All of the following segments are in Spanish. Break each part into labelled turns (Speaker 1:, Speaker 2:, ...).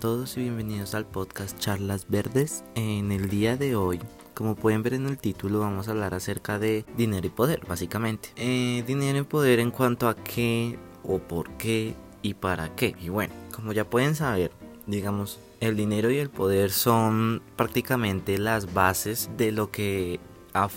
Speaker 1: todos y bienvenidos al podcast Charlas Verdes. En el día de hoy, como pueden ver en el título, vamos a hablar acerca de dinero y poder, básicamente. Eh, dinero y poder en cuanto a qué o por qué y para qué. Y bueno, como ya pueden saber, digamos, el dinero y el poder son prácticamente las bases de lo que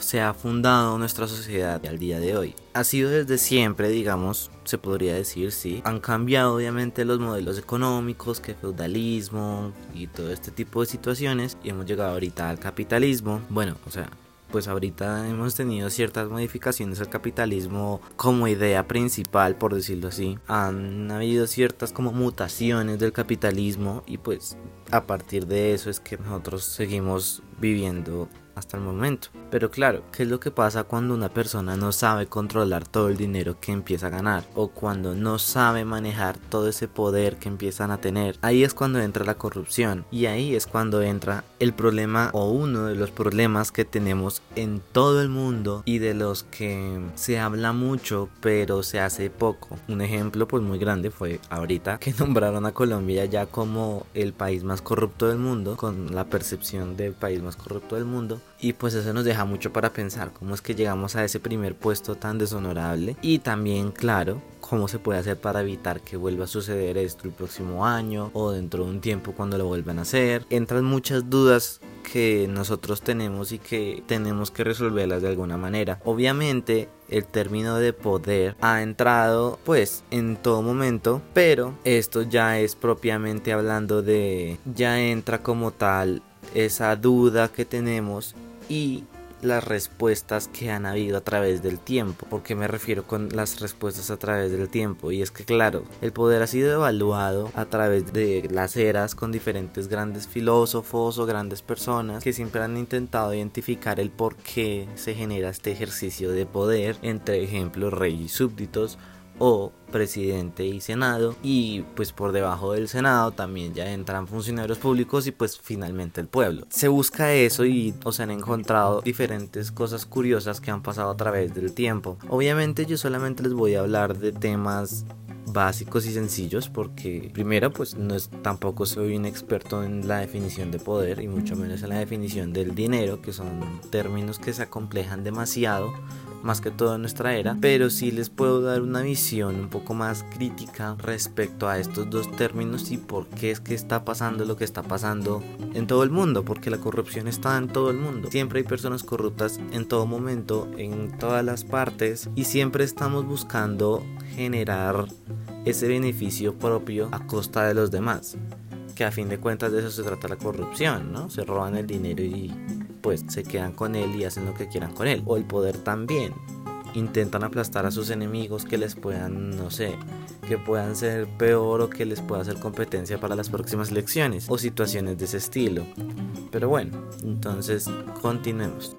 Speaker 1: se ha fundado nuestra sociedad al día de hoy. Ha sido desde siempre, digamos, se podría decir, sí. Han cambiado obviamente los modelos económicos, que feudalismo y todo este tipo de situaciones. Y hemos llegado ahorita al capitalismo. Bueno, o sea, pues ahorita hemos tenido ciertas modificaciones al capitalismo como idea principal, por decirlo así. Han habido ciertas como mutaciones del capitalismo y pues a partir de eso es que nosotros seguimos viviendo hasta el momento. Pero claro, ¿qué es lo que pasa cuando una persona no sabe controlar todo el dinero que empieza a ganar? O cuando no sabe manejar todo ese poder que empiezan a tener. Ahí es cuando entra la corrupción. Y ahí es cuando entra el problema o uno de los problemas que tenemos en todo el mundo y de los que se habla mucho pero se hace poco. Un ejemplo pues muy grande fue ahorita que nombraron a Colombia ya como el país más corrupto del mundo, con la percepción del país más corrupto del mundo y pues eso nos deja mucho para pensar cómo es que llegamos a ese primer puesto tan deshonorable y también claro cómo se puede hacer para evitar que vuelva a suceder esto el próximo año o dentro de un tiempo cuando lo vuelvan a hacer. Entran muchas dudas que nosotros tenemos y que tenemos que resolverlas de alguna manera. Obviamente el término de poder ha entrado pues en todo momento, pero esto ya es propiamente hablando de ya entra como tal esa duda que tenemos y las respuestas que han habido a través del tiempo. ¿Por qué me refiero con las respuestas a través del tiempo? Y es que claro, el poder ha sido evaluado a través de las eras con diferentes grandes filósofos o grandes personas que siempre han intentado identificar el por qué se genera este ejercicio de poder entre ejemplo rey y súbditos o presidente y senado y pues por debajo del senado también ya entran funcionarios públicos y pues finalmente el pueblo. Se busca eso y o se han encontrado diferentes cosas curiosas que han pasado a través del tiempo. Obviamente yo solamente les voy a hablar de temas básicos y sencillos porque primero pues no es tampoco soy un experto en la definición de poder y mucho menos en la definición del dinero que son términos que se acomplejan demasiado más que todo en nuestra era, pero sí les puedo dar una visión un poco más crítica respecto a estos dos términos y por qué es que está pasando lo que está pasando en todo el mundo, porque la corrupción está en todo el mundo. Siempre hay personas corruptas en todo momento, en todas las partes y siempre estamos buscando generar ese beneficio propio a costa de los demás. Que a fin de cuentas de eso se trata la corrupción, ¿no? Se roban el dinero y pues se quedan con él y hacen lo que quieran con él. O el poder también. Intentan aplastar a sus enemigos que les puedan, no sé, que puedan ser peor o que les pueda hacer competencia para las próximas elecciones o situaciones de ese estilo. Pero bueno, entonces continuemos.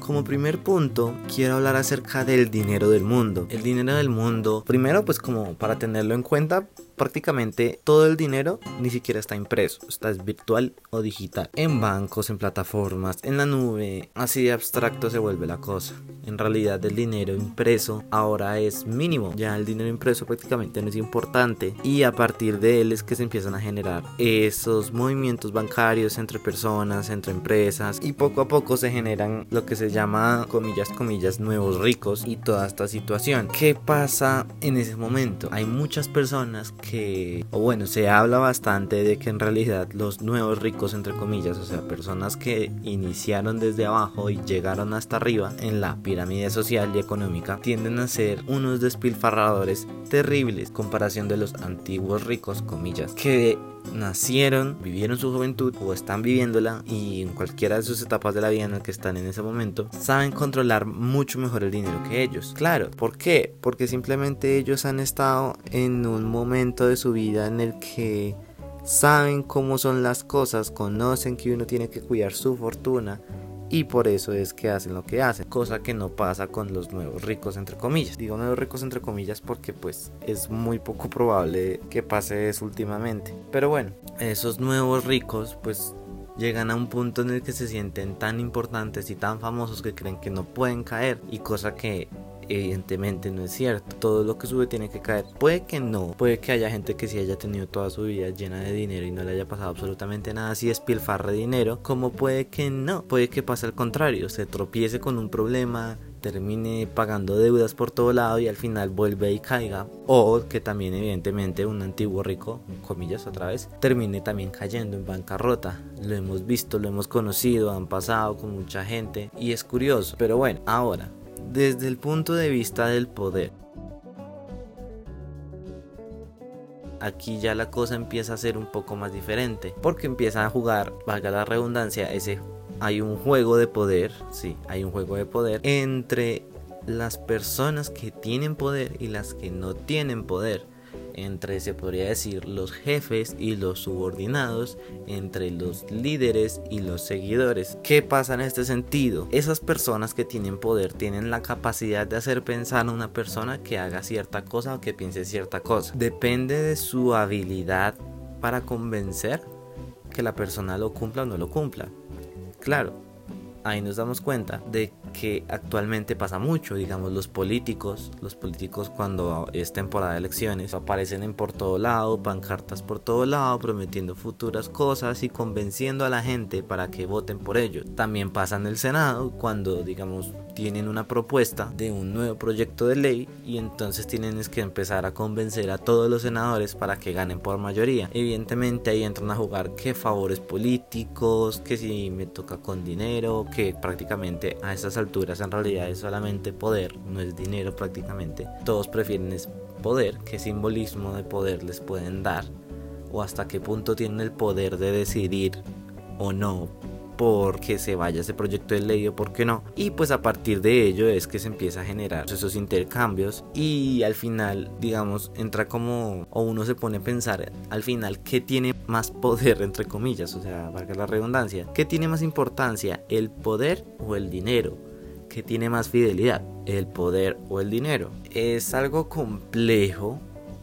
Speaker 1: Como primer punto, quiero hablar acerca del dinero del mundo. El dinero del mundo, primero pues como para tenerlo en cuenta, prácticamente todo el dinero ni siquiera está impreso, está es virtual o digital, en bancos, en plataformas, en la nube, así de abstracto se vuelve la cosa. En realidad el dinero impreso ahora es mínimo, ya el dinero impreso prácticamente no es importante y a partir de él es que se empiezan a generar esos movimientos bancarios entre personas, entre empresas y poco a poco se generan lo que se llama comillas comillas nuevos ricos y toda esta situación. ¿Qué pasa en ese momento? Hay muchas personas que que, o bueno, se habla bastante de que en realidad los nuevos ricos, entre comillas, o sea, personas que iniciaron desde abajo y llegaron hasta arriba en la pirámide social y económica, tienden a ser unos despilfarradores terribles, comparación de los antiguos ricos, comillas, que nacieron, vivieron su juventud o están viviéndola y en cualquiera de sus etapas de la vida en la que están en ese momento, saben controlar mucho mejor el dinero que ellos. Claro, ¿por qué? Porque simplemente ellos han estado en un momento de su vida en el que saben cómo son las cosas, conocen que uno tiene que cuidar su fortuna y por eso es que hacen lo que hacen, cosa que no pasa con los nuevos ricos entre comillas. Digo nuevos ricos entre comillas porque pues es muy poco probable que pase eso últimamente. Pero bueno, esos nuevos ricos pues llegan a un punto en el que se sienten tan importantes y tan famosos que creen que no pueden caer y cosa que evidentemente no es cierto. Todo lo que sube tiene que caer. Puede que no, puede que haya gente que sí haya tenido toda su vida llena de dinero y no le haya pasado absolutamente nada si despilfarre dinero, como puede que no, puede que pase al contrario, se tropiece con un problema, termine pagando deudas por todo lado y al final vuelve y caiga. O que también evidentemente un antiguo rico, comillas otra vez, termine también cayendo en bancarrota. Lo hemos visto, lo hemos conocido, han pasado con mucha gente y es curioso. Pero bueno, ahora, desde el punto de vista del poder. Aquí ya la cosa empieza a ser un poco más diferente, porque empieza a jugar, valga la redundancia, ese hay un juego de poder, sí, hay un juego de poder entre las personas que tienen poder y las que no tienen poder. Entre, se podría decir, los jefes y los subordinados, entre los líderes y los seguidores. ¿Qué pasa en este sentido? Esas personas que tienen poder tienen la capacidad de hacer pensar a una persona que haga cierta cosa o que piense cierta cosa. Depende de su habilidad para convencer que la persona lo cumpla o no lo cumpla. Claro, ahí nos damos cuenta de que actualmente pasa mucho, digamos, los políticos, los políticos cuando es temporada de elecciones aparecen en por todo lado, pancartas por todo lado, prometiendo futuras cosas y convenciendo a la gente para que voten por ello. También pasa en el Senado cuando, digamos, tienen una propuesta de un nuevo proyecto de ley y entonces tienen que empezar a convencer a todos los senadores para que ganen por mayoría. Evidentemente ahí entran a jugar que favores políticos, que si me toca con dinero, que prácticamente a esas alturas en realidad es solamente poder, no es dinero prácticamente. Todos prefieren es poder, qué simbolismo de poder les pueden dar o hasta qué punto tienen el poder de decidir o no porque se vaya ese proyecto de ley o por qué no. Y pues a partir de ello es que se empieza a generar esos intercambios y al final, digamos, entra como, o uno se pone a pensar al final qué tiene más poder, entre comillas, o sea, valga la redundancia, qué tiene más importancia, el poder o el dinero. ¿Qué tiene más fidelidad? ¿El poder o el dinero? Es algo complejo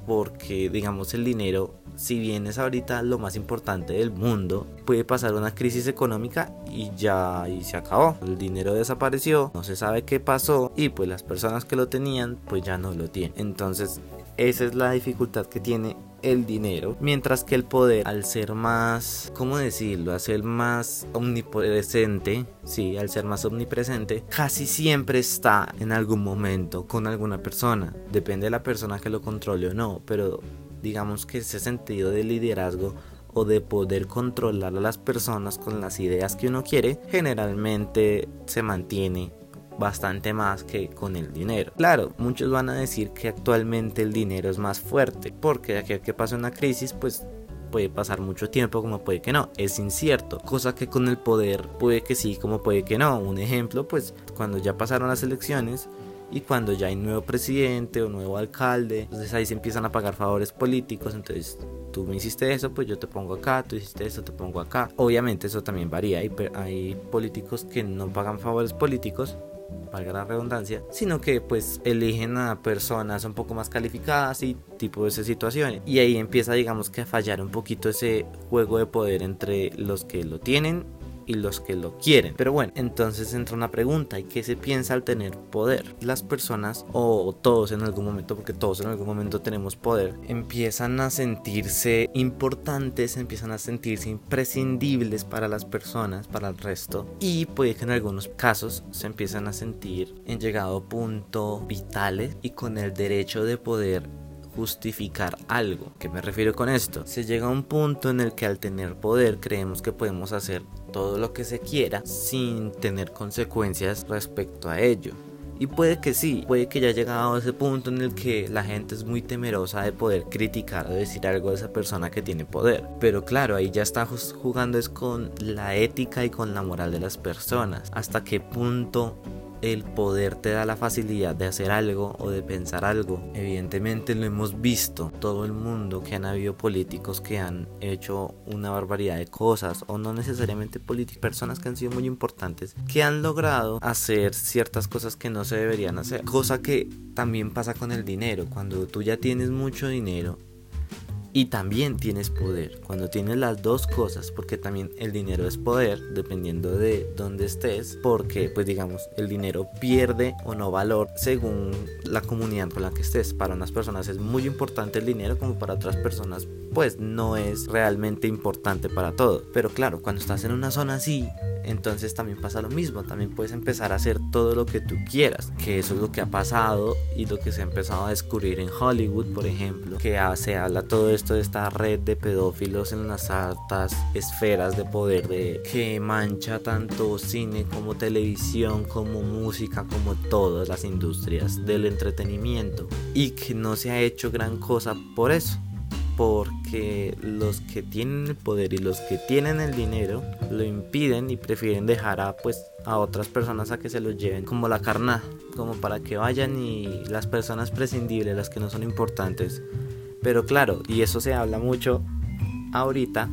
Speaker 1: porque, digamos, el dinero si bien es ahorita lo más importante del mundo, puede pasar una crisis económica y ya y se acabó. El dinero desapareció, no se sabe qué pasó y pues las personas que lo tenían pues ya no lo tienen. Entonces esa es la dificultad que tiene el dinero, mientras que el poder, al ser más, ¿cómo decirlo? Al ser más omnipresente, sí, al ser más omnipresente, casi siempre está en algún momento con alguna persona. Depende de la persona que lo controle o no, pero digamos que ese sentido de liderazgo o de poder controlar a las personas con las ideas que uno quiere, generalmente se mantiene bastante más que con el dinero. Claro, muchos van a decir que actualmente el dinero es más fuerte, porque de aquí a que pase una crisis, pues puede pasar mucho tiempo como puede que no, es incierto, cosa que con el poder puede que sí como puede que no. Un ejemplo, pues cuando ya pasaron las elecciones, y cuando ya hay nuevo presidente o nuevo alcalde, entonces ahí se empiezan a pagar favores políticos, entonces tú me hiciste eso, pues yo te pongo acá, tú hiciste eso, te pongo acá. Obviamente eso también varía, hay, hay políticos que no pagan favores políticos, valga la redundancia, sino que pues eligen a personas un poco más calificadas y tipo de esas situaciones. Y ahí empieza digamos que a fallar un poquito ese juego de poder entre los que lo tienen y los que lo quieren. Pero bueno, entonces entra una pregunta, ¿y qué se piensa al tener poder? Las personas, o todos en algún momento, porque todos en algún momento tenemos poder, empiezan a sentirse importantes, empiezan a sentirse imprescindibles para las personas, para el resto, y puede que en algunos casos se empiezan a sentir en llegado punto vitales y con el derecho de poder justificar algo. ¿Qué me refiero con esto? Se llega a un punto en el que al tener poder creemos que podemos hacer todo lo que se quiera sin tener consecuencias respecto a ello. Y puede que sí, puede que ya llegado a ese punto en el que la gente es muy temerosa de poder criticar o decir algo de esa persona que tiene poder. Pero claro, ahí ya está jugando es con la ética y con la moral de las personas. Hasta qué punto el poder te da la facilidad de hacer algo o de pensar algo. Evidentemente lo hemos visto todo el mundo que han habido políticos que han hecho una barbaridad de cosas o no necesariamente políticos, personas que han sido muy importantes que han logrado hacer ciertas cosas que no se deberían hacer. Cosa que también pasa con el dinero. Cuando tú ya tienes mucho dinero y también tienes poder. Cuando tienes las dos cosas, porque también el dinero es poder, dependiendo de dónde estés, porque pues digamos, el dinero pierde o no valor según la comunidad con la que estés. Para unas personas es muy importante el dinero como para otras personas pues no es realmente importante para todo. Pero claro, cuando estás en una zona así, entonces también pasa lo mismo, también puedes empezar a hacer todo lo que tú quieras, que eso es lo que ha pasado y lo que se ha empezado a descubrir en Hollywood, por ejemplo, que se habla todo esto de esta red de pedófilos en las altas esferas de poder de que mancha tanto cine como televisión, como música, como todas las industrias del entretenimiento y que no se ha hecho gran cosa por eso porque los que tienen el poder y los que tienen el dinero lo impiden y prefieren dejar a pues a otras personas a que se los lleven como la carna, como para que vayan y las personas prescindibles, las que no son importantes. Pero claro, y eso se habla mucho ahorita,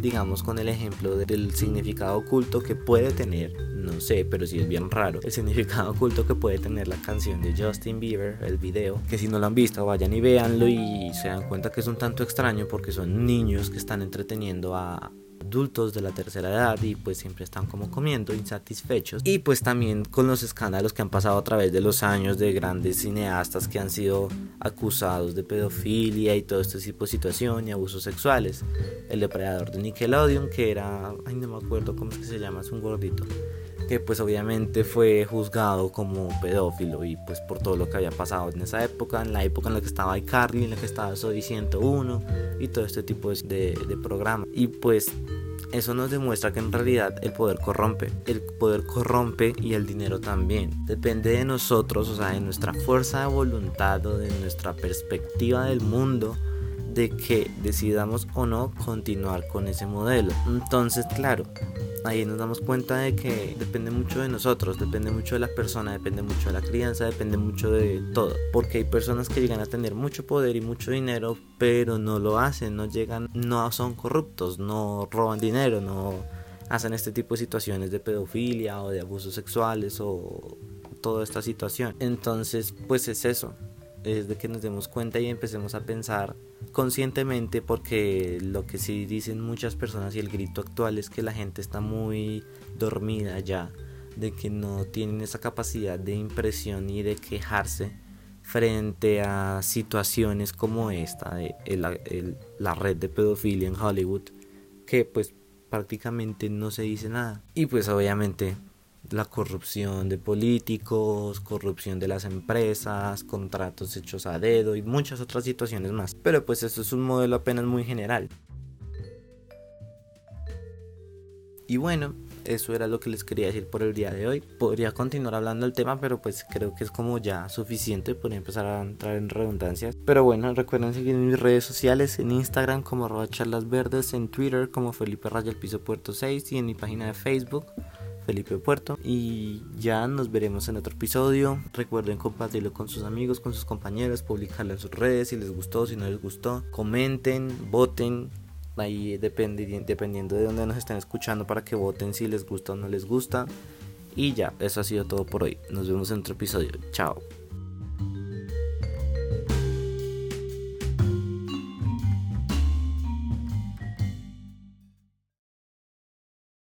Speaker 1: digamos con el ejemplo del significado oculto que puede tener no sé, pero sí es bien raro el significado oculto que puede tener la canción de Justin Bieber, el video, que si no lo han visto vayan y véanlo y se dan cuenta que es un tanto extraño porque son niños que están entreteniendo a adultos de la tercera edad y pues siempre están como comiendo insatisfechos. Y pues también con los escándalos que han pasado a través de los años de grandes cineastas que han sido acusados de pedofilia y todo este tipo de situación y abusos sexuales. El depredador de Nickelodeon que era ay no me acuerdo cómo es que se llama es un gordito que pues obviamente fue juzgado como pedófilo y pues por todo lo que había pasado en esa época, en la época en la que estaba iCarly, en la que estaba Soy 101 y todo este tipo de, de programas. Y pues eso nos demuestra que en realidad el poder corrompe. El poder corrompe y el dinero también. Depende de nosotros, o sea, de nuestra fuerza de voluntad o de nuestra perspectiva del mundo de que decidamos o no continuar con ese modelo. Entonces, claro, ahí nos damos cuenta de que depende mucho de nosotros, depende mucho de la persona, depende mucho de la crianza, depende mucho de todo. Porque hay personas que llegan a tener mucho poder y mucho dinero, pero no lo hacen, no llegan, no son corruptos, no roban dinero, no hacen este tipo de situaciones de pedofilia o de abusos sexuales o toda esta situación. Entonces, pues es eso, es de que nos demos cuenta y empecemos a pensar conscientemente porque lo que sí dicen muchas personas y el grito actual es que la gente está muy dormida ya, de que no tienen esa capacidad de impresión y de quejarse frente a situaciones como esta de la red de pedofilia en Hollywood que pues prácticamente no se dice nada. Y pues obviamente la corrupción de políticos, corrupción de las empresas, contratos hechos a dedo y muchas otras situaciones más. Pero pues esto es un modelo apenas muy general. Y bueno, eso era lo que les quería decir por el día de hoy. Podría continuar hablando del tema, pero pues creo que es como ya suficiente. Podría empezar a entrar en redundancias. Pero bueno, recuerden seguir en mis redes sociales, en Instagram como arroba charlas en Twitter como Felipe Raya el Piso Puerto 6 y en mi página de Facebook Felipe Puerto. Y ya nos veremos en otro episodio. Recuerden compartirlo con sus amigos, con sus compañeros, publicarlo en sus redes si les gustó, si no les gustó. Comenten, voten. Ahí depende, dependiendo de dónde nos estén escuchando para que voten si les gusta o no les gusta. Y ya, eso ha sido todo por hoy. Nos vemos en otro episodio. Chao.